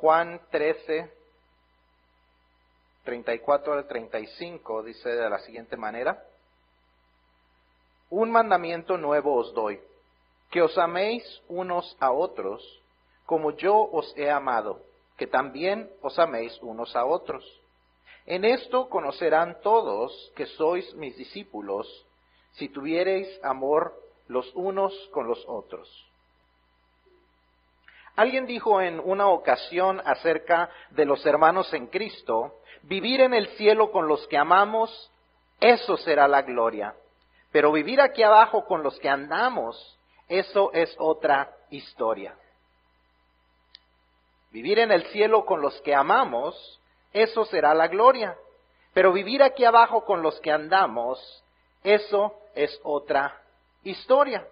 Juan 13, 34 al 35 dice de la siguiente manera, Un mandamiento nuevo os doy, que os améis unos a otros, como yo os he amado, que también os améis unos a otros. En esto conocerán todos que sois mis discípulos, si tuviereis amor los unos con los otros. Alguien dijo en una ocasión acerca de los hermanos en Cristo, vivir en el cielo con los que amamos, eso será la gloria. Pero vivir aquí abajo con los que andamos, eso es otra historia. Vivir en el cielo con los que amamos, eso será la gloria. Pero vivir aquí abajo con los que andamos, eso es otra historia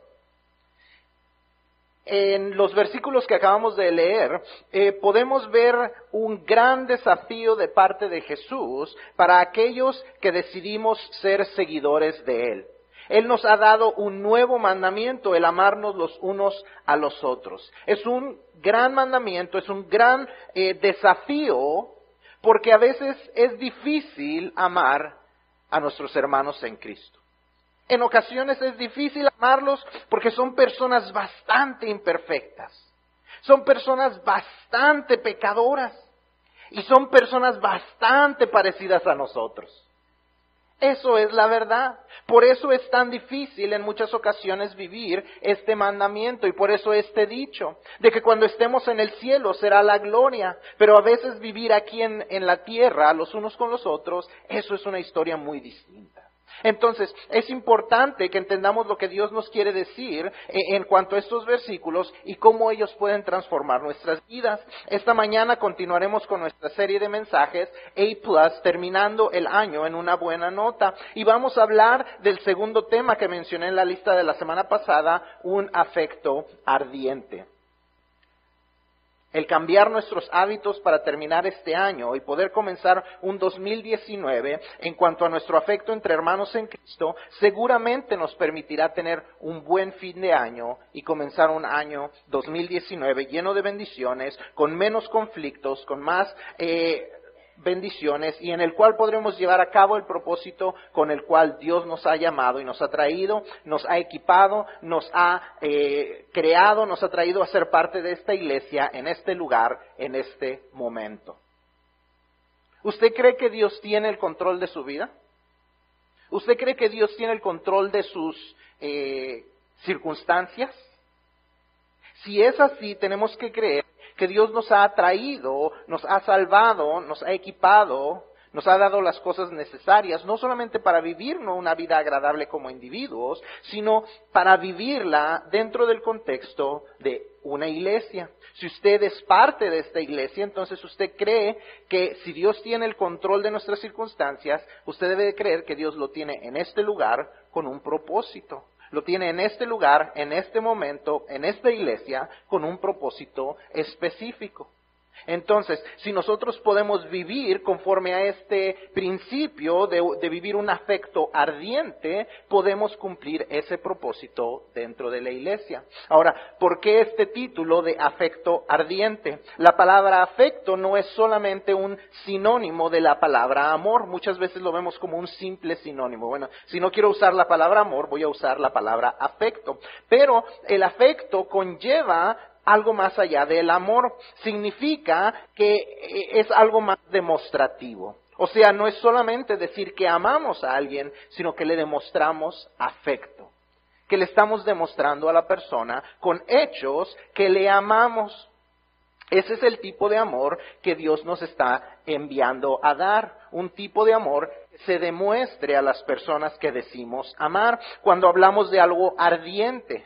en los versículos que acabamos de leer, eh, podemos ver un gran desafío de parte de Jesús para aquellos que decidimos ser seguidores de Él. Él nos ha dado un nuevo mandamiento, el amarnos los unos a los otros. Es un gran mandamiento, es un gran eh, desafío, porque a veces es difícil amar a nuestros hermanos en Cristo. En ocasiones es difícil amarlos porque son personas bastante imperfectas. Son personas bastante pecadoras. Y son personas bastante parecidas a nosotros. Eso es la verdad. Por eso es tan difícil en muchas ocasiones vivir este mandamiento y por eso este dicho de que cuando estemos en el cielo será la gloria, pero a veces vivir aquí en, la tierra los unos con los otros, eso es una historia muy distinta. Entonces, es importante que entendamos lo que Dios nos quiere decir en cuanto a estos versículos y cómo ellos pueden transformar nuestras vidas. Esta mañana continuaremos con nuestra serie de mensajes A terminando el año en una buena nota. Y vamos a hablar del segundo tema que mencioné en la lista de la semana pasada, un afecto ardiente el cambiar nuestros hábitos para terminar este año y poder comenzar un 2019 en cuanto a nuestro afecto entre hermanos en Cristo, seguramente nos permitirá tener un buen fin de año y comenzar un año 2019 lleno de bendiciones, con menos conflictos, con más eh, bendiciones y en el cual podremos llevar a cabo el propósito con el cual Dios nos ha llamado y nos ha traído, nos ha equipado, nos ha eh, creado, nos ha traído a ser parte de esta iglesia en este lugar, en este momento. ¿Usted cree que Dios tiene el control de su vida? ¿Usted cree que Dios tiene el control de sus eh, circunstancias? Si es así, tenemos que creer que Dios nos ha traído, nos ha salvado, nos ha equipado, nos ha dado las cosas necesarias, no solamente para vivir una vida agradable como individuos, sino para vivirla dentro del contexto de una iglesia. Si usted es parte de esta iglesia, entonces usted cree que si Dios tiene el control de nuestras circunstancias, usted debe de creer que Dios lo tiene en este lugar con un propósito lo tiene en este lugar, en este momento, en esta iglesia, con un propósito específico. Entonces, si nosotros podemos vivir conforme a este principio de, vivir un afecto ardiente, podemos cumplir ese propósito dentro de la iglesia. Ahora, ¿por qué este título de afecto ardiente? La palabra afecto no es solamente un sinónimo de la palabra amor. Muchas veces lo vemos como un simple sinónimo. Bueno, si no quiero usar la palabra amor, voy a usar la palabra afecto. Pero el afecto conlleva algo más allá del amor. Significa que eh, es algo más demostrativo. O sea, no es solamente decir que amamos a alguien, sino que le demostramos afecto. Que le estamos demostrando a la persona con hechos que le amamos. Ese es el tipo de amor que Dios nos está enviando a dar. Un tipo de amor que se demuestre a las personas que decimos amar. Cuando hablamos de algo ardiente,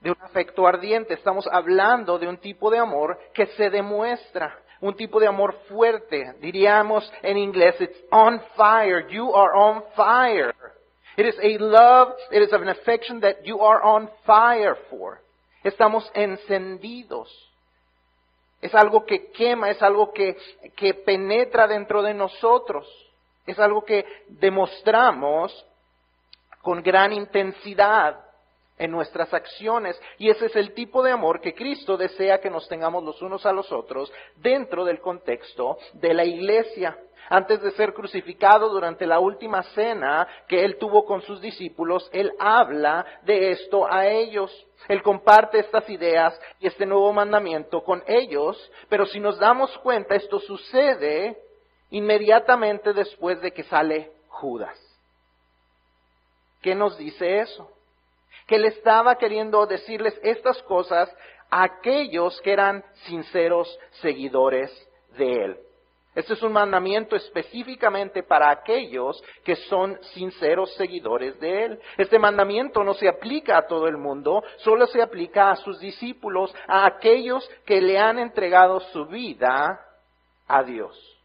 de un afecto ardiente, estamos hablando de un tipo de amor que se demuestra, un tipo de amor fuerte. Diríamos en inglés, it's on fire, you are on fire. It is a love, it is an affection that you are on fire for. Estamos encendidos. Es algo que quema, es algo que, que penetra dentro de nosotros. Es algo que demostramos con gran intensidad en nuestras acciones. Y ese es el tipo de amor que Cristo desea que nos tengamos los unos a los otros dentro del contexto de la iglesia. Antes de ser crucificado durante la última cena que él tuvo con sus discípulos, él habla de esto a ellos. Él comparte estas ideas y este nuevo mandamiento con ellos, pero si nos damos cuenta, esto sucede inmediatamente después de que sale Judas. ¿Qué nos dice eso? Que él estaba queriendo decirles estas cosas a aquellos que eran sinceros seguidores de él. Este es un mandamiento específicamente para aquellos que son sinceros seguidores de Él. Este mandamiento no se aplica a todo el mundo, solo se aplica a sus discípulos, a aquellos que le han entregado su vida a Dios.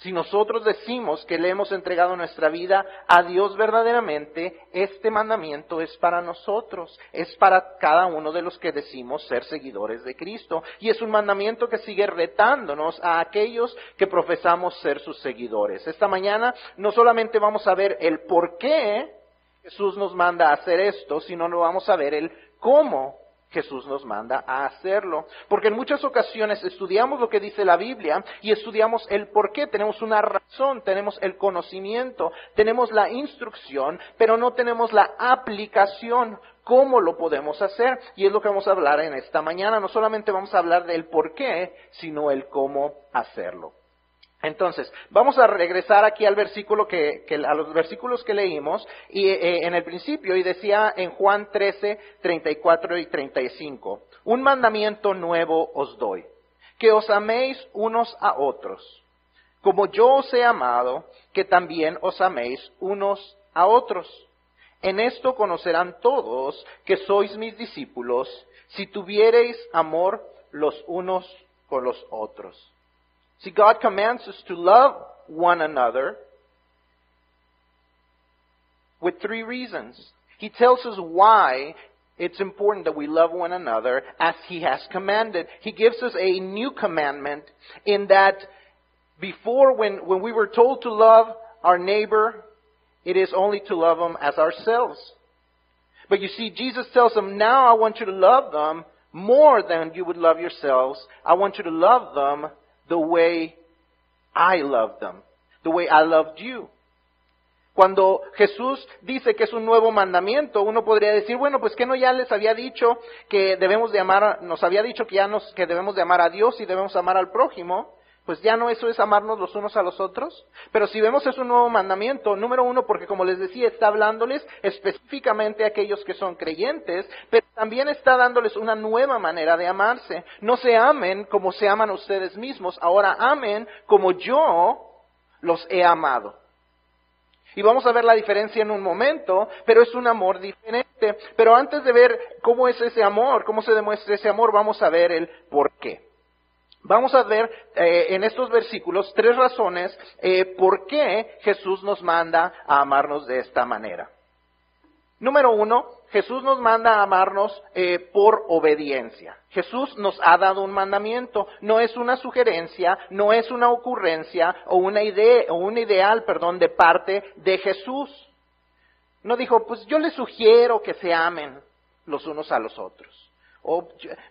Si nosotros decimos que le hemos entregado nuestra vida a Dios verdaderamente, este mandamiento es para nosotros, es para cada uno de los que decimos ser seguidores de Cristo. Y es un mandamiento que sigue retándonos a aquellos que profesamos ser sus seguidores. Esta mañana no solamente vamos a ver el por qué Jesús nos manda a hacer esto, sino no vamos a ver el cómo Jesús nos manda a hacerlo. Porque en muchas ocasiones estudiamos lo que dice la Biblia y estudiamos el por qué. Tenemos una razón, tenemos el conocimiento, tenemos la instrucción, pero no tenemos la aplicación. ¿Cómo lo podemos hacer? Y es lo que vamos a hablar en esta mañana. No solamente vamos a hablar del por qué, sino el cómo hacerlo. Entonces, vamos a regresar aquí al versículo que, a los versículos que leímos y eh, en el principio y decía en Juan 13, 34 y 35, un mandamiento nuevo os doy, que os améis unos a otros, como yo os he amado, que también os améis unos a otros. En esto conocerán todos que sois mis discípulos, si tuviereis amor los unos con los otros. See, God commands us to love one another with three reasons. He tells us why it's important that we love one another as He has commanded. He gives us a new commandment in that before, when, when we were told to love our neighbor, it is only to love them as ourselves. But you see, Jesus tells them, now I want you to love them more than you would love yourselves. I want you to love them the way I loved them, the way I loved you. Cuando Jesús dice que es un nuevo mandamiento, uno podría decir, bueno, pues que no ya les había dicho que debemos de amar, nos había dicho que ya nos, que debemos de amar a Dios y debemos amar al prójimo pues ya no eso es amarnos los unos a los otros. Pero si vemos es un nuevo mandamiento, número uno, porque como les decía, está hablándoles específicamente a aquellos que son creyentes, pero también está dándoles una nueva manera de amarse. No se amen como se aman ustedes mismos, ahora amen como yo los he amado. Y vamos a ver la diferencia en un momento, pero es un amor diferente. Pero antes de ver cómo es ese amor, cómo se demuestra ese amor, vamos a ver el por qué. Vamos a ver eh, en estos versículos tres razones eh, por qué Jesús nos manda a amarnos de esta manera. Número uno, Jesús nos manda a amarnos eh, por obediencia. Jesús nos ha dado un mandamiento, no es una sugerencia, no es una ocurrencia o una idea o un ideal, perdón, de parte de Jesús. No dijo, pues yo les sugiero que se amen los unos a los otros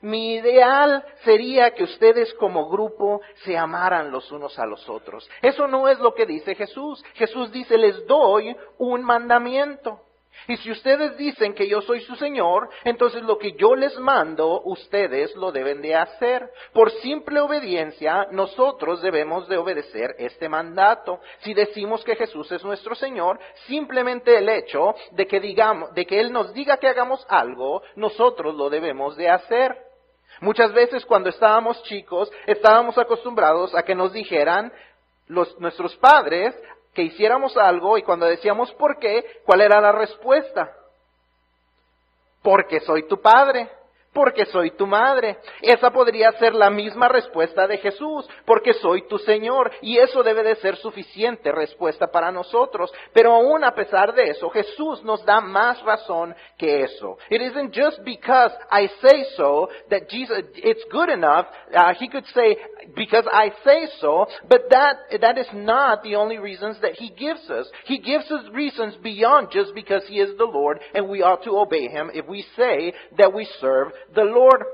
mi ideal sería que ustedes como grupo se amaran los unos a los otros. Eso no es lo que dice Jesús. Jesús dice, les doy un mandamiento. Y si ustedes dicen que yo soy su Señor, entonces lo que yo les mando, ustedes lo deben de hacer. Por simple obediencia, nosotros debemos de obedecer este mandato. Si decimos que Jesús es nuestro Señor, simplemente el hecho de que digamos, de que Él nos diga que hagamos algo, nosotros lo debemos de hacer. Muchas veces cuando estábamos chicos, estábamos acostumbrados a que nos dijeran nuestros padres, que hiciéramos algo y cuando decíamos por qué, ¿cuál era la respuesta? Porque soy tu padre, porque soy tu madre. Esa podría ser la misma respuesta de Jesús, porque soy tu Señor. Y eso debe de ser suficiente respuesta para nosotros. Pero aún a pesar de eso, Jesús nos da más razón que eso. It isn't just because I say so that Jesus, it's good enough. Uh, he could say, because I say so, but that, that is not the only reasons that he gives us. He gives us reasons beyond just because he is the Lord and we ought to obey him if we say that we serve the Lord.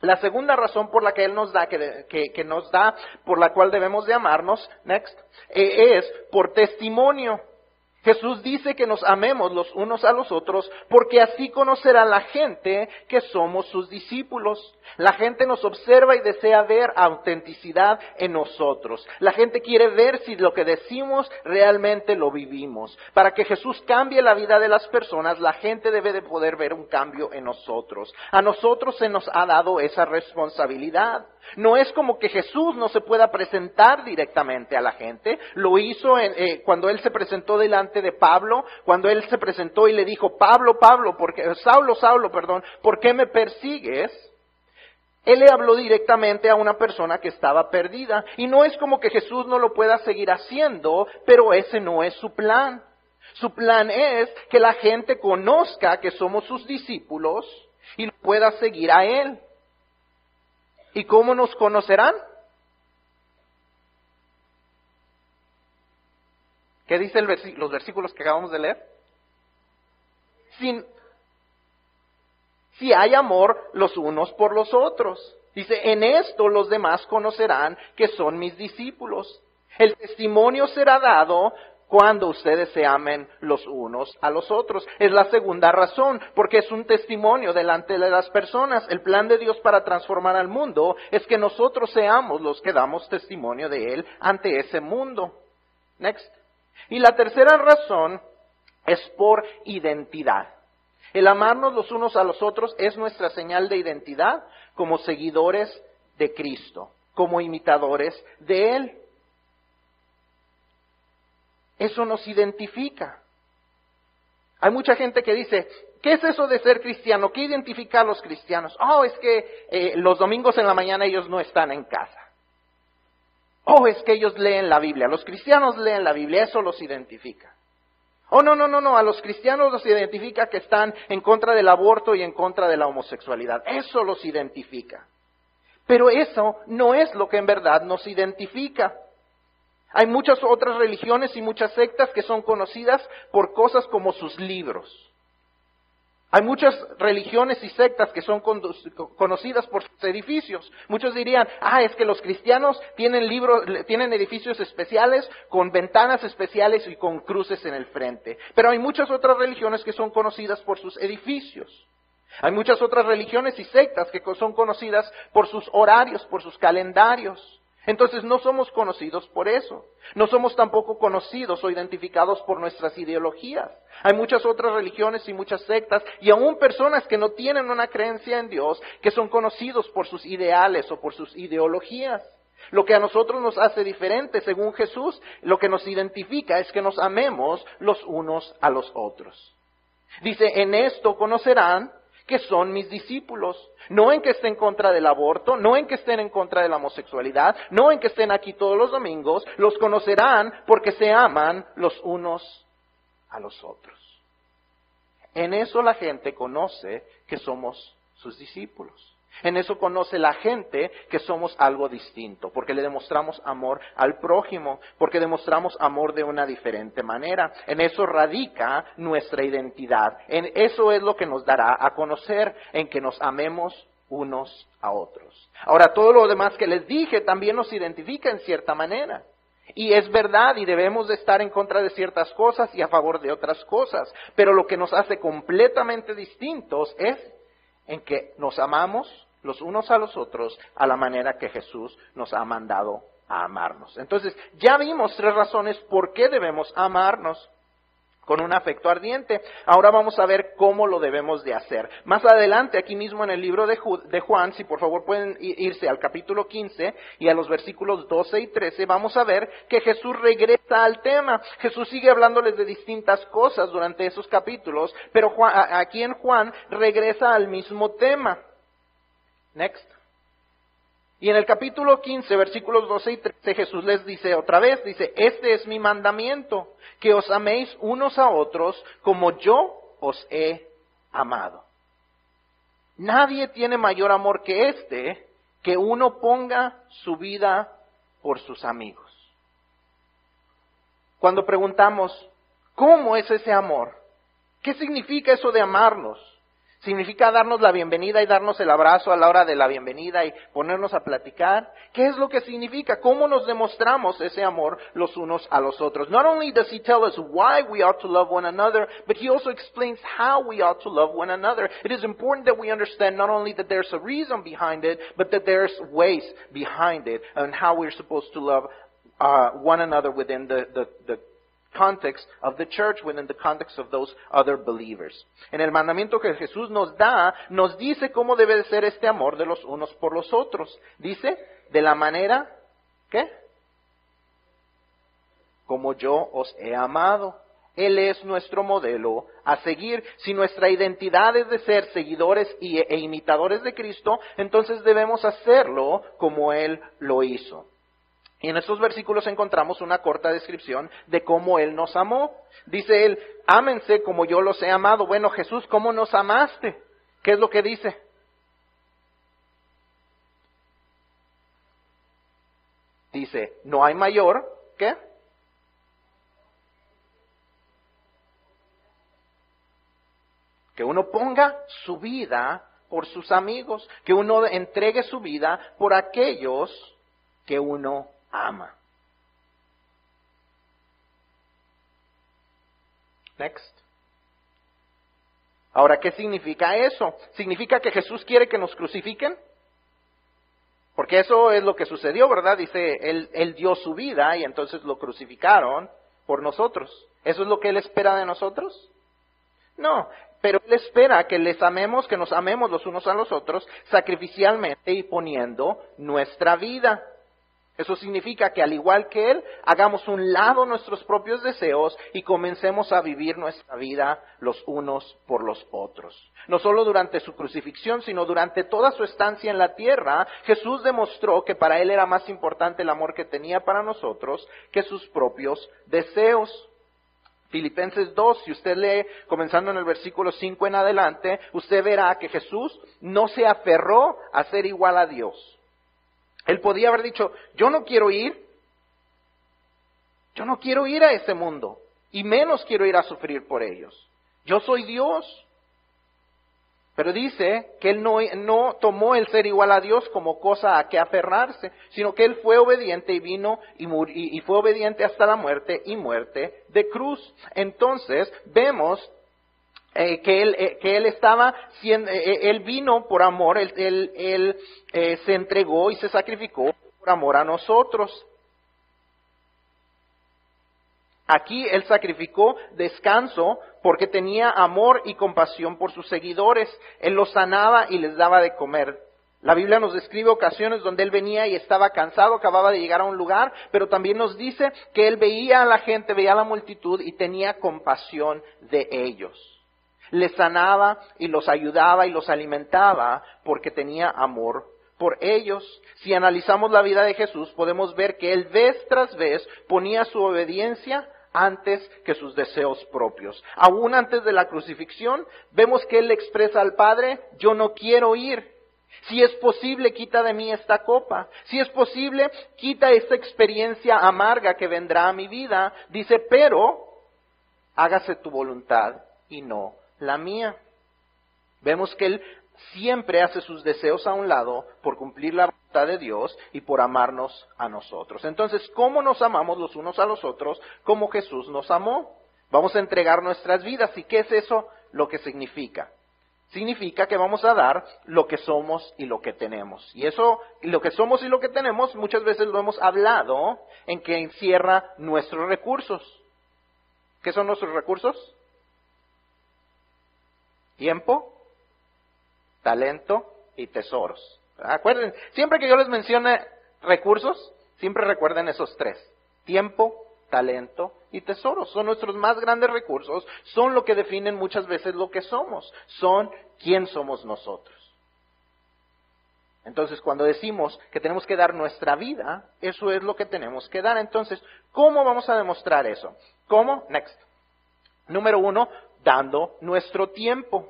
La segunda razón por la que Él nos da, que, que, nos da, por la cual debemos de amarnos, next, eh, es por testimonio. Jesús dice que nos amemos los unos a los otros porque así conocerá la gente que somos sus discípulos. La gente nos observa y desea ver autenticidad en nosotros. La gente quiere ver si lo que decimos realmente lo vivimos. Para que Jesús cambie la vida de las personas, la gente debe de poder ver un cambio en nosotros. A nosotros se nos ha dado esa responsabilidad. No es como que Jesús no se pueda presentar directamente a la gente. Lo hizo eh, cuando Él se presentó delante de Pablo, cuando Él se presentó y le dijo, Pablo, Pablo, porque, Saulo, Saulo, perdón, ¿por qué me persigues? Él le habló directamente a una persona que estaba perdida. Y no es como que Jesús no lo pueda seguir haciendo, pero ese no es su plan. Su plan es que la gente conozca que somos sus discípulos y pueda seguir a Él. ¿Y cómo nos conocerán? ¿Qué dicen los versículos que acabamos de leer? Si hay amor los unos por los otros. Dice, en esto los demás conocerán que son mis discípulos. El testimonio será dado cuando ustedes se amen los unos a los otros. Es la segunda razón, porque es un testimonio delante de las personas. El plan de Dios para transformar al mundo es que nosotros seamos los que damos testimonio de Él ante ese mundo. Next. Y la tercera razón es por identidad. El amarnos los unos a los otros es nuestra señal de identidad como seguidores de Cristo, como imitadores de Él. Eso nos identifica. Hay mucha gente que dice, ¿qué es eso de ser cristiano? ¿Qué identifica a los cristianos? Oh, es que eh, los domingos en la mañana ellos no están en casa. Oh, es que ellos leen la Biblia. Los cristianos leen la Biblia, eso los identifica. Oh, no, no, no, no, a los cristianos los identifica que están en contra del aborto y en contra de la homosexualidad. Eso los identifica. Pero eso no es lo que en verdad nos identifica. Hay muchas otras religiones y muchas sectas que son conocidas por cosas como sus libros. Hay muchas religiones y sectas que son conocidas por sus edificios. Muchos dirían, ah, es que los cristianos tienen libros, tienen edificios especiales con ventanas especiales y con cruces en el frente. Pero hay muchas otras religiones que son conocidas por sus edificios. Hay muchas otras religiones y sectas que son conocidas por sus horarios, por sus calendarios. Entonces no somos conocidos por eso. No somos tampoco conocidos o identificados por nuestras ideologías. Hay muchas otras religiones y muchas sectas y aún personas que no tienen una creencia en Dios que son conocidos por sus ideales o por sus ideologías. Lo que a nosotros nos hace diferentes, según Jesús, lo que nos identifica es que nos amemos los unos a los otros. Dice, en esto conocerán que son mis discípulos. No en que estén en contra del aborto, no en que estén en contra de la homosexualidad, no en que estén aquí todos los domingos, los conocerán porque se aman los unos a los otros. En eso la gente conoce que somos sus discípulos. En eso conoce la gente que somos algo distinto, porque le demostramos amor al prójimo, porque demostramos amor de una diferente manera. En eso radica nuestra identidad. En eso es lo que nos dará a conocer, en que nos amemos unos a otros. Ahora, todo lo demás que les dije también nos identifica en cierta manera. Y es verdad y debemos de estar en contra de ciertas cosas y a favor de otras cosas. Pero lo que nos hace completamente distintos es en que nos amamos los unos a los otros a la manera que Jesús nos ha mandado a amarnos. Entonces, ya vimos tres razones por qué debemos amarnos con un afecto ardiente. Ahora vamos a ver cómo lo debemos de hacer. Más adelante, aquí mismo en el libro de, Juan, si por favor pueden irse al capítulo 15 y a los versículos 12 y 13, vamos a ver que Jesús regresa al tema. Jesús sigue hablándoles de distintas cosas durante esos capítulos, pero aquí en Juan regresa al mismo tema. Next. Y en el capítulo 15, versículos 12 y 13, Jesús les dice otra vez, dice, este es mi mandamiento, que os améis unos a otros como yo os he amado. Nadie tiene mayor amor que este, que uno ponga su vida por sus amigos. Cuando preguntamos, ¿cómo es ese amor? ¿Qué significa eso de amarnos? ¿Significa darnos la bienvenida y darnos el abrazo a la hora de la bienvenida y ponernos a platicar? ¿Qué es lo que significa? ¿Cómo nos demostramos ese amor los unos a los otros? Not only does he tell us why we ought to love one another, but he also explains how we ought to love one another. It is important that we understand not only that there's a reason behind it, but that there's ways behind it and how we're supposed to love uh, one another within the, the, the context of the church, within the context of those other believers. En el mandamiento que Jesús nos da, nos dice cómo debe de ser este amor de los unos por los otros. Dice, de la manera, ¿qué? Como yo os he amado. Él es nuestro modelo a seguir. Si nuestra identidad es de ser seguidores e imitadores de Cristo, entonces debemos hacerlo como Él lo hizo. En estos versículos encontramos una corta descripción de cómo Él nos amó. Dice Él, ámense como yo los he amado. Bueno, Jesús, ¿cómo nos amaste? ¿Qué es lo que dice? Dice, no hay mayor, ¿qué? Que uno ponga su vida por sus amigos, que uno entregue su vida por aquellos que uno ama. Next. Ahora, ¿qué significa eso? ¿Significa que Jesús quiere que nos crucifiquen? Porque eso es lo que sucedió, ¿verdad? Dice, él, dio su vida y entonces lo crucificaron por nosotros. ¿Eso es lo que Él espera de nosotros? No, pero Él espera que les amemos, que nos amemos los unos a los otros, sacrificialmente y poniendo nuestra vida. Eso significa que al igual que Él, hagamos un lado nuestros propios deseos y comencemos a vivir nuestra vida los unos por los otros. No solo durante su crucifixión, sino durante toda su estancia en la tierra, Jesús demostró que para Él era más importante el amor que tenía para nosotros que sus propios deseos. Filipenses 2, si usted lee comenzando en el versículo 5 en adelante, usted verá que Jesús no se aferró a ser igual a Dios. Él podía haber dicho, yo no quiero ir, yo no quiero ir a ese mundo, y menos quiero ir a sufrir por ellos. Yo soy Dios. Pero dice que él no, no, tomó el ser igual a Dios como cosa a que aferrarse, sino que él fue obediente y vino y, y, y fue obediente hasta la muerte y muerte de cruz. Entonces vemos eh, que, él, eh, que él estaba, siendo, eh, él vino por amor, él, él, él se entregó y se sacrificó por amor a nosotros. Aquí él sacrificó descanso porque tenía amor y compasión por sus seguidores. Él los sanaba y les daba de comer. La Biblia nos describe ocasiones donde él venía y estaba cansado, acababa de llegar a un lugar, pero también nos dice que él veía a la gente, veía a la multitud y tenía compasión de ellos les sanaba y los ayudaba y los alimentaba porque tenía amor por ellos. Si analizamos la vida de Jesús, podemos ver que él vez tras vez ponía su obediencia antes que sus deseos propios. Aún antes de la crucifixión, vemos que él expresa al Padre, yo no quiero ir. Si es posible, quita de mí esta copa. Si es posible, quita esta experiencia amarga que vendrá a mi vida. Dice, pero hágase tu voluntad y no la mía. Vemos que Él siempre hace sus deseos a un lado por cumplir la voluntad de Dios y por amarnos a nosotros. Entonces, ¿cómo nos amamos los unos a los otros? Como Jesús nos amó. Vamos a entregar nuestras vidas. ¿Y qué es eso lo que significa? Significa que vamos a dar lo que somos y lo que tenemos. Y eso, lo que somos y lo que tenemos, muchas veces lo hemos hablado en que encierra nuestros recursos. ¿Qué son nuestros recursos? Tiempo, talento y tesoros. Acuerden, siempre que yo les mencione recursos, siempre recuerden esos tres. Tiempo, talento y tesoros. Son nuestros más grandes recursos, son lo que definen muchas veces lo que somos, son quién somos nosotros. Entonces, cuando decimos que tenemos que dar nuestra vida, eso es lo que tenemos que dar. Entonces, ¿cómo vamos a demostrar eso? ¿Cómo? Next. Número uno, dando nuestro tiempo.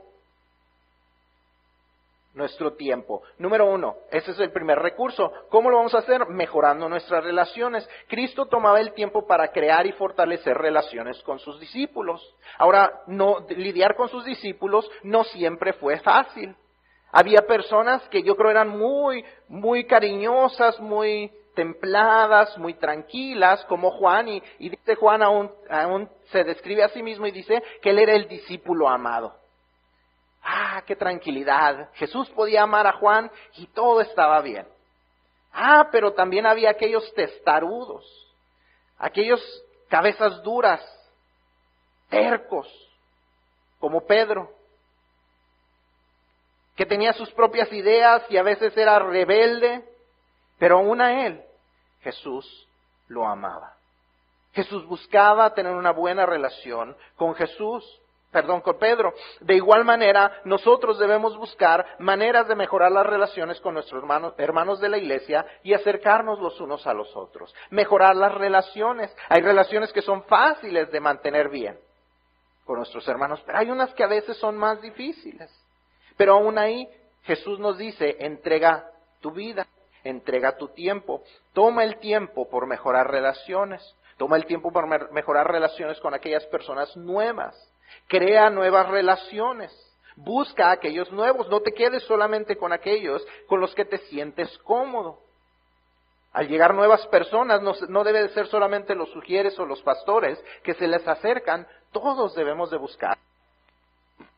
Nuestro tiempo. Número uno, ese es el primer recurso. ¿Cómo lo vamos a hacer? Mejorando nuestras relaciones. Cristo tomaba el tiempo para crear y fortalecer relaciones con sus discípulos. Ahora, no, lidiar con sus discípulos no siempre fue fácil. Había personas que yo creo eran muy, muy cariñosas, muy templadas, muy tranquilas, como Juan, y, dice Juan aún, aún se describe a sí mismo y dice que él era el discípulo amado. Ah, qué tranquilidad. Jesús podía amar a Juan y todo estaba bien. Ah, pero también había aquellos testarudos, aquellos cabezas duras, tercos, como Pedro, que tenía sus propias ideas y a veces era rebelde, pero aún a él Jesús lo amaba. Jesús buscaba tener una buena relación con Jesús, perdón, con Pedro. De igual manera, nosotros debemos buscar maneras de mejorar las relaciones con nuestros hermanos, hermanos de la iglesia y acercarnos los unos a los otros. Mejorar las relaciones. Hay relaciones que son fáciles de mantener bien con nuestros hermanos, pero hay unas que a veces son más difíciles. Pero aún ahí Jesús nos dice, entrega tu vida, entrega tu tiempo, toma el tiempo por mejorar relaciones, toma el tiempo por mejorar relaciones con aquellas personas nuevas, crea nuevas relaciones, busca a aquellos nuevos, no te quedes solamente con aquellos con los que te sientes cómodo. Al llegar nuevas personas, no, debe de ser solamente los sugieres o los pastores que se les acercan, todos debemos de buscar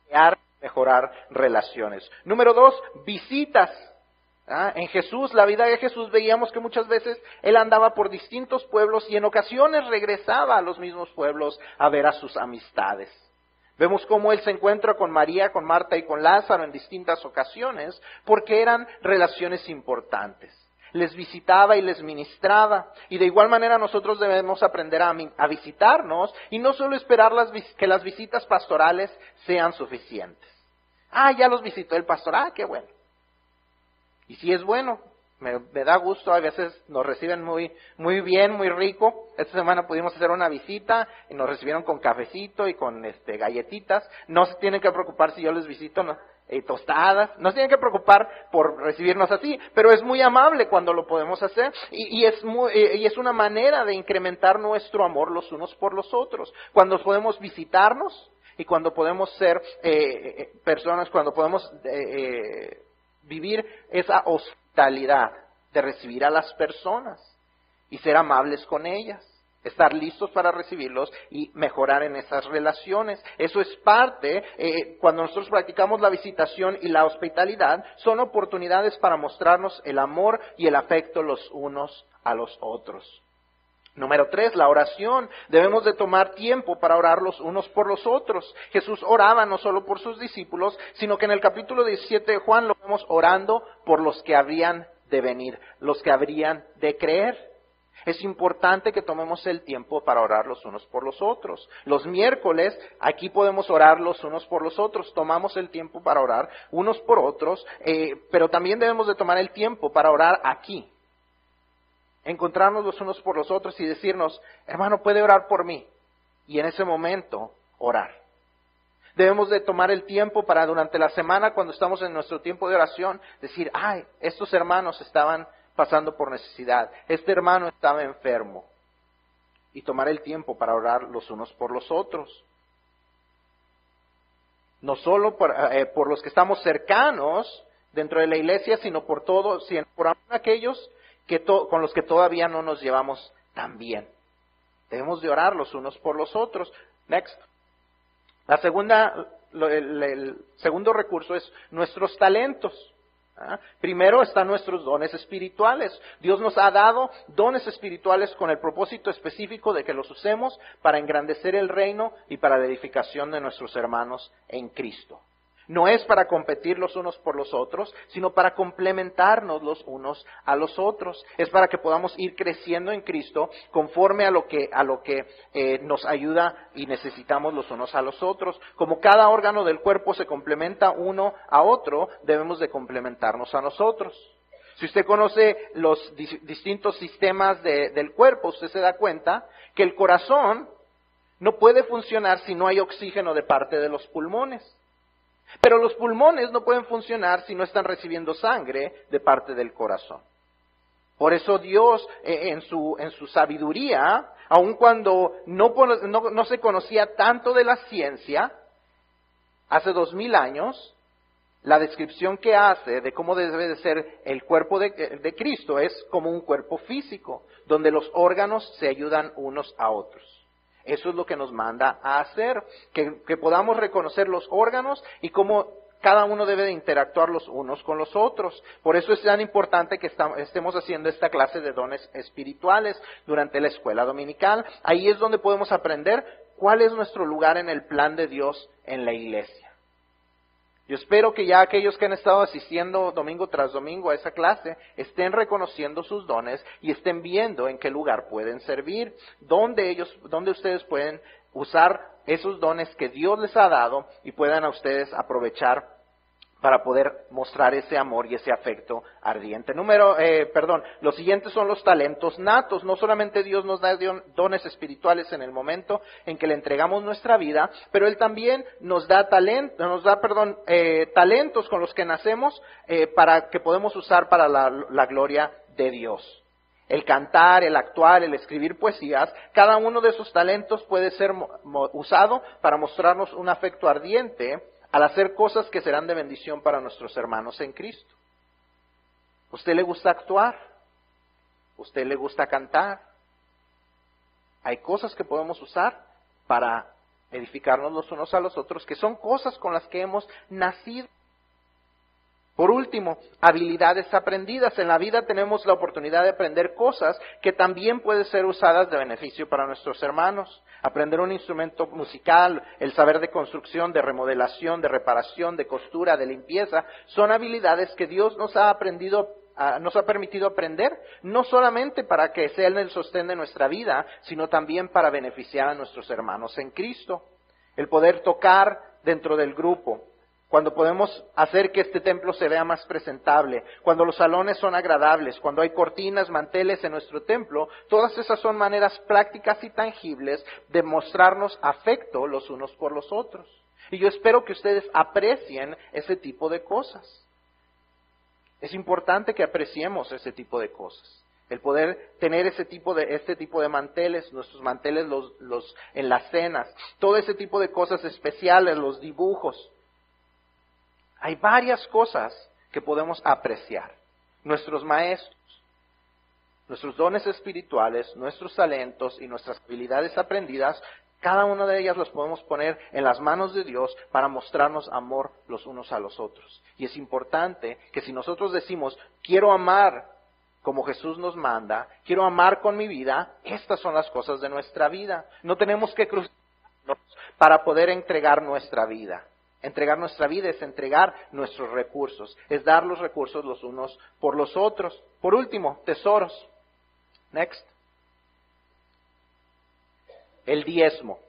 crear mejorar relaciones. Número dos, visitas. ¿Ah? En Jesús, la vida de Jesús, veíamos que muchas veces Él andaba por distintos pueblos y en ocasiones regresaba a los mismos pueblos a ver a sus amistades. Vemos cómo Él se encuentra con María, con Marta y con Lázaro en distintas ocasiones porque eran relaciones importantes les visitaba y les ministraba. Y de igual manera nosotros debemos aprender a, visitarnos y no solo esperar que las visitas pastorales sean suficientes. Ah, ya los visitó el pastor. Ah, qué bueno. Y si es bueno, me, da gusto, a veces nos reciben muy, muy bien, muy rico. Esta semana pudimos hacer una visita y nos recibieron con cafecito y con este, galletitas. No se tienen que preocupar si yo les visito, eh, tostadas. No se tienen que preocupar por recibirnos así, pero es muy amable cuando lo podemos hacer y, es, muy, eh, y es una manera de incrementar nuestro amor los unos por los otros. Cuando podemos visitarnos, y cuando podemos ser eh, eh, personas, cuando podemos eh, vivir esa hospitalidad de recibir a las personas y ser amables con ellas, estar listos para recibirlos y mejorar en esas relaciones. Eso es parte, cuando nosotros practicamos la visitación y la hospitalidad, son oportunidades para mostrarnos el amor y el afecto los unos a los otros. Número tres, la oración. Debemos de tomar tiempo para orar los unos por los otros. Jesús oraba no solo por sus discípulos, sino que en el capítulo 17 de Juan lo vemos orando por los que habrían de venir, los que habrían de creer. Es importante que tomemos el tiempo para orar los unos por los otros. Los miércoles aquí podemos orar los unos por los otros, tomamos el tiempo para orar unos por otros, eh, pero también debemos de tomar el tiempo para orar aquí, encontrarnos los unos por los otros y decirnos, hermano, puede orar por mí. Y en ese momento, orar. Debemos de tomar el tiempo para durante la semana, cuando estamos en nuestro tiempo de oración, decir, ay, estos hermanos estaban pasando por necesidad, este hermano estaba enfermo. Y tomar el tiempo para orar los unos por los otros. No solo por, eh, por los que estamos cercanos dentro de la iglesia, sino por todos, sino por aquellos con los que todavía no nos llevamos tan bien. Debemos de orar los unos por los otros. Next. La segunda, el, segundo recurso es nuestros talentos. ¿ah? Primero están nuestros dones espirituales. Dios nos ha dado dones espirituales con el propósito específico de que los usemos para engrandecer el reino y para la edificación de nuestros hermanos en Cristo. No es para competir los unos por los otros, sino para complementarnos los unos a los otros. Es para que podamos ir creciendo en Cristo conforme a lo que, a lo que eh, nos ayuda y necesitamos los unos a los otros. Como cada órgano del cuerpo se complementa uno a otro, debemos de complementarnos a nosotros. Si usted conoce los distintos sistemas del cuerpo, usted se da cuenta que el corazón no puede funcionar si no hay oxígeno de parte de los pulmones. Pero los pulmones no pueden funcionar si no están recibiendo sangre de parte del corazón. Por eso Dios, eh, en, su, en su sabiduría, aun cuando no, no, se conocía tanto de la ciencia, hace dos mil años, la descripción que hace de cómo debe de ser el cuerpo de, de, Cristo es como un cuerpo físico, donde los órganos se ayudan unos a otros. Eso es lo que nos manda a hacer, que, podamos reconocer los órganos y cómo cada uno debe de interactuar los unos con los otros. Por eso es tan importante que estemos haciendo esta clase de dones espirituales durante la escuela dominical. Ahí es donde podemos aprender cuál es nuestro lugar en el plan de Dios en la iglesia. Yo espero que ya aquellos que han estado asistiendo domingo tras domingo a esa clase estén reconociendo sus dones y estén viendo en qué lugar pueden servir, dónde ellos, dónde ustedes pueden usar esos dones que Dios les ha dado y puedan a ustedes aprovechar para poder mostrar ese amor y ese afecto ardiente. Número, eh, perdón, los siguientes son los talentos natos. No solamente Dios nos da dones espirituales en el momento en que le entregamos nuestra vida, pero Él también nos da talento, nos da, perdón, eh, talentos con los que nacemos eh, para que podemos usar para la, la gloria de Dios el cantar, el actuar, el escribir poesías, cada uno de esos talentos puede ser usado para mostrarnos un afecto ardiente al hacer cosas que serán de bendición para nuestros hermanos en Cristo. ¿Usted le gusta actuar? ¿Usted le gusta cantar? Hay cosas que podemos usar para edificarnos los unos a los otros, que son cosas con las que hemos nacido. Por último, habilidades aprendidas. En la vida tenemos la oportunidad de aprender cosas que también pueden ser usadas de beneficio para nuestros hermanos. Aprender un instrumento musical, el saber de construcción, de remodelación, de reparación, de costura, de limpieza, son habilidades que Dios nos ha aprendido ah, nos ha permitido aprender, no solamente para que sean el sostén de nuestra vida, sino también para beneficiar a nuestros hermanos en Cristo. El poder tocar dentro del grupo, cuando podemos hacer que este templo se vea más presentable, cuando los salones son agradables, cuando hay cortinas, manteles en nuestro templo, todas esas son maneras prácticas y tangibles de mostrarnos afecto los unos por los otros. Y yo espero que ustedes aprecien ese tipo de cosas. Es importante que apreciemos ese tipo de cosas. El poder tener ese tipo de, este tipo de manteles, nuestros manteles los, los, en las cenas, todo ese tipo de cosas especiales, los dibujos, hay varias cosas que podemos apreciar. Nuestros maestros, nuestros dones espirituales, nuestros talentos y nuestras habilidades aprendidas, cada una de ellas las podemos poner en las manos de Dios para mostrarnos amor los unos a los otros. Y es importante que si nosotros decimos, quiero amar como Jesús nos manda, quiero amar con mi vida, estas son las cosas de nuestra vida. No tenemos que cruzarnos para poder entregar nuestra vida. Entregar nuestra vida es entregar nuestros recursos, es dar los recursos los unos por los otros. Por último, tesoros. Next. El diezmo.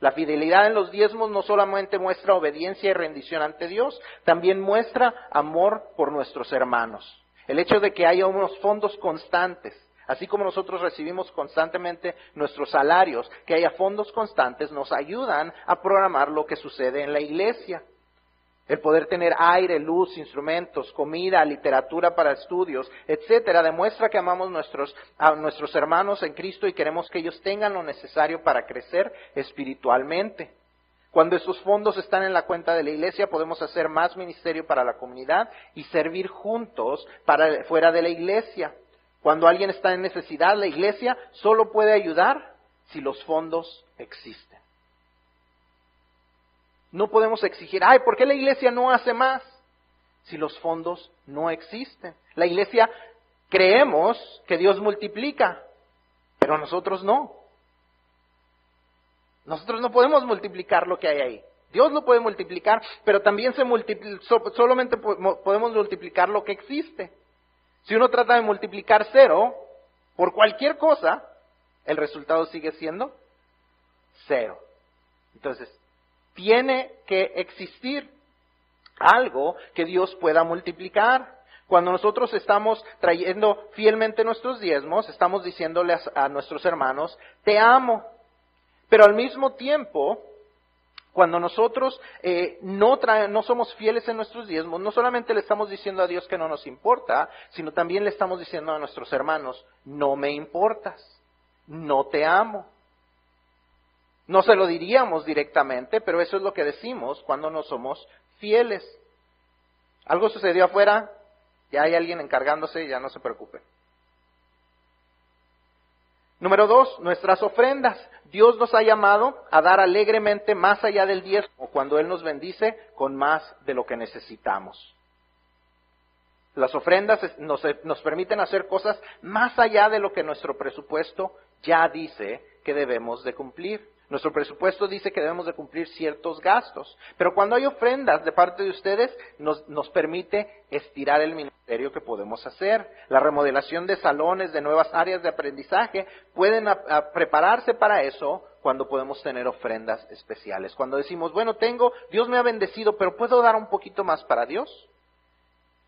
La fidelidad en los diezmos no solamente muestra obediencia y rendición ante Dios, también muestra amor por nuestros hermanos. El hecho de que haya unos fondos constantes Así como nosotros recibimos constantemente nuestros salarios, que haya fondos constantes, nos ayudan a programar lo que sucede en la iglesia. El poder tener aire, luz, instrumentos, comida, literatura para estudios, etcétera, demuestra que amamos nuestros, a nuestros hermanos en Cristo y queremos que ellos tengan lo necesario para crecer espiritualmente. Cuando esos fondos están en la cuenta de la iglesia, podemos hacer más ministerio para la comunidad y servir juntos para, fuera de la iglesia. Cuando alguien está en necesidad, la iglesia solo puede ayudar si los fondos existen. No podemos exigir, ay, ¿por qué la iglesia no hace más? Si los fondos no existen. La iglesia creemos que Dios multiplica, pero nosotros no. Nosotros no podemos multiplicar lo que hay ahí. Dios lo puede multiplicar, pero también se solamente podemos multiplicar lo que existe. Si uno trata de multiplicar cero por cualquier cosa, el resultado sigue siendo cero. Entonces, tiene que existir algo que Dios pueda multiplicar. Cuando nosotros estamos trayendo fielmente nuestros diezmos, estamos diciéndoles a, nuestros hermanos, te amo. Pero al mismo tiempo, cuando nosotros eh, no, no somos fieles en nuestros diezmos, no solamente le estamos diciendo a Dios que no nos importa, sino también le estamos diciendo a nuestros hermanos, no me importas, no te amo. No se lo diríamos directamente, pero eso es lo que decimos cuando no somos fieles. ¿Algo sucedió afuera? Ya hay alguien encargándose, ya no se preocupe. Número dos, nuestras ofrendas. Dios nos ha llamado a dar alegremente más allá del diezmo cuando Él nos bendice con más de lo que necesitamos. Las ofrendas nos, nos, permiten hacer cosas más allá de lo que nuestro presupuesto ya dice que debemos de cumplir. Nuestro presupuesto dice que debemos de cumplir ciertos gastos, pero cuando hay ofrendas de parte de ustedes nos, nos permite estirar el ministerio que podemos hacer. La remodelación de salones, de nuevas áreas de aprendizaje, pueden prepararse para eso cuando podemos tener ofrendas especiales. Cuando decimos, bueno, tengo, Dios me ha bendecido, pero puedo dar un poquito más para Dios.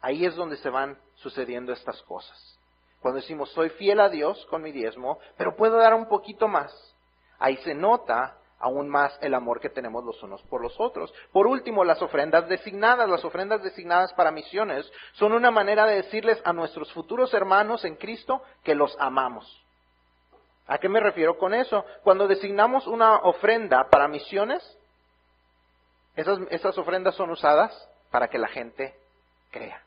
Ahí es donde se van sucediendo estas cosas. Cuando decimos, soy fiel a Dios con mi diezmo, pero puedo dar un poquito más Ahí se nota aún más el amor que tenemos los unos por los otros. Por último, las ofrendas designadas. Las ofrendas designadas para misiones son una manera de decirles a nuestros futuros hermanos en Cristo que los amamos. ¿A qué me refiero con eso? Cuando designamos una ofrenda para misiones, esas, ofrendas son usadas para que la gente crea.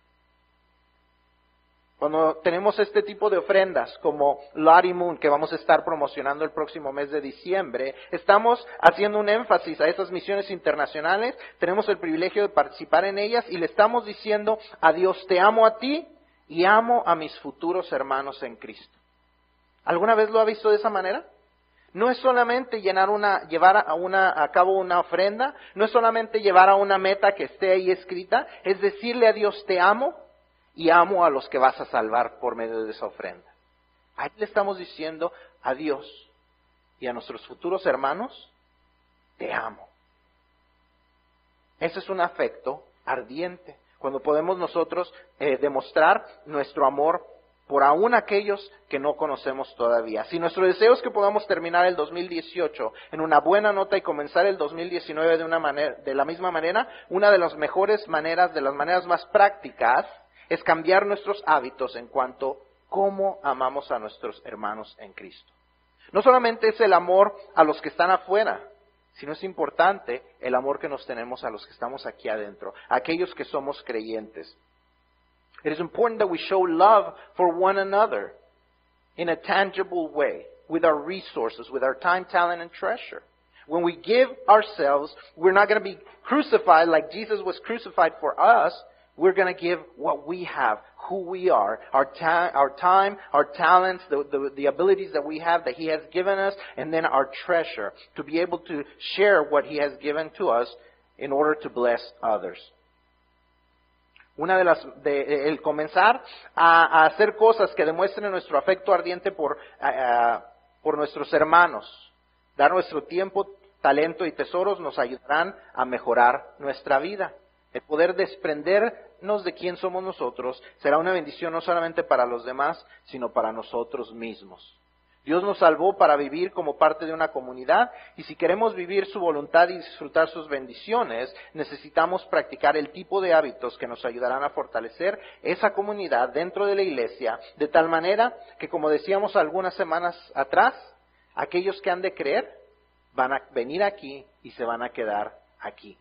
Cuando tenemos este tipo de ofrendas como Lottie Moon, que vamos a estar promocionando el próximo mes de diciembre, estamos haciendo un énfasis a esas misiones internacionales, tenemos el privilegio de participar en ellas y le estamos diciendo a Dios, te amo a ti y amo a mis futuros hermanos en Cristo. ¿Alguna vez lo ha visto de esa manera? No es solamente llenar una, llevar a, una, a cabo una ofrenda, no es solamente llevar a una meta que esté ahí escrita, es decirle a Dios, te amo y amo a los que vas a salvar por medio de esa ofrenda. Ahí le estamos diciendo a Dios y a nuestros futuros hermanos, te amo. Ese es un afecto ardiente, cuando podemos nosotros eh, demostrar nuestro amor por aún aquellos que no conocemos todavía. Si nuestro deseo es que podamos terminar el 2018 en una buena nota y comenzar el 2019 de una manera, de la misma manera, una de las mejores maneras, de las maneras más prácticas, es cambiar nuestros hábitos en cuanto cómo amamos a nuestros hermanos en Cristo. No solamente es el amor a los que están afuera, sino es importante el amor que nos tenemos a los que estamos aquí adentro, aquellos que somos creyentes. It is important that we show love for one another in a tangible way, with our resources, with our time, talent, and treasure. When we give ourselves, we're not going to be crucified like Jesus was crucified for us, we're going to give what we have, who we are, our, ta- our time, our talents, the, the, the abilities that we have that He has given us, and then our treasure to be able to share what He has given to us in order to bless others. Una de las, de, el comenzar a, a, hacer cosas que demuestren nuestro afecto ardiente por, uh, por nuestros hermanos, dar nuestro tiempo, talento y tesoros nos ayudarán a mejorar nuestra vida. El poder de quién somos nosotros será una bendición no solamente para los demás, sino para nosotros mismos. Dios nos salvó para vivir como parte de una comunidad y si queremos vivir su voluntad y disfrutar sus bendiciones, necesitamos practicar el tipo de hábitos que nos ayudarán a fortalecer esa comunidad dentro de la iglesia, de tal manera que, como decíamos algunas semanas atrás, aquellos que han de creer van a venir aquí y se van a quedar aquí.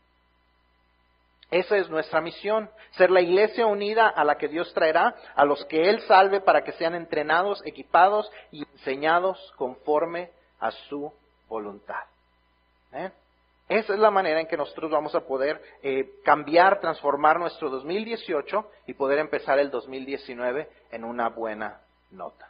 Esa es nuestra misión, ser la iglesia unida a la que Dios traerá, a los que Él salve para que sean entrenados, equipados y enseñados conforme a su voluntad. ¿Eh? Esa es la manera en que nosotros vamos a poder eh, cambiar, transformar nuestro 2018 y poder empezar el 2019 en una buena nota.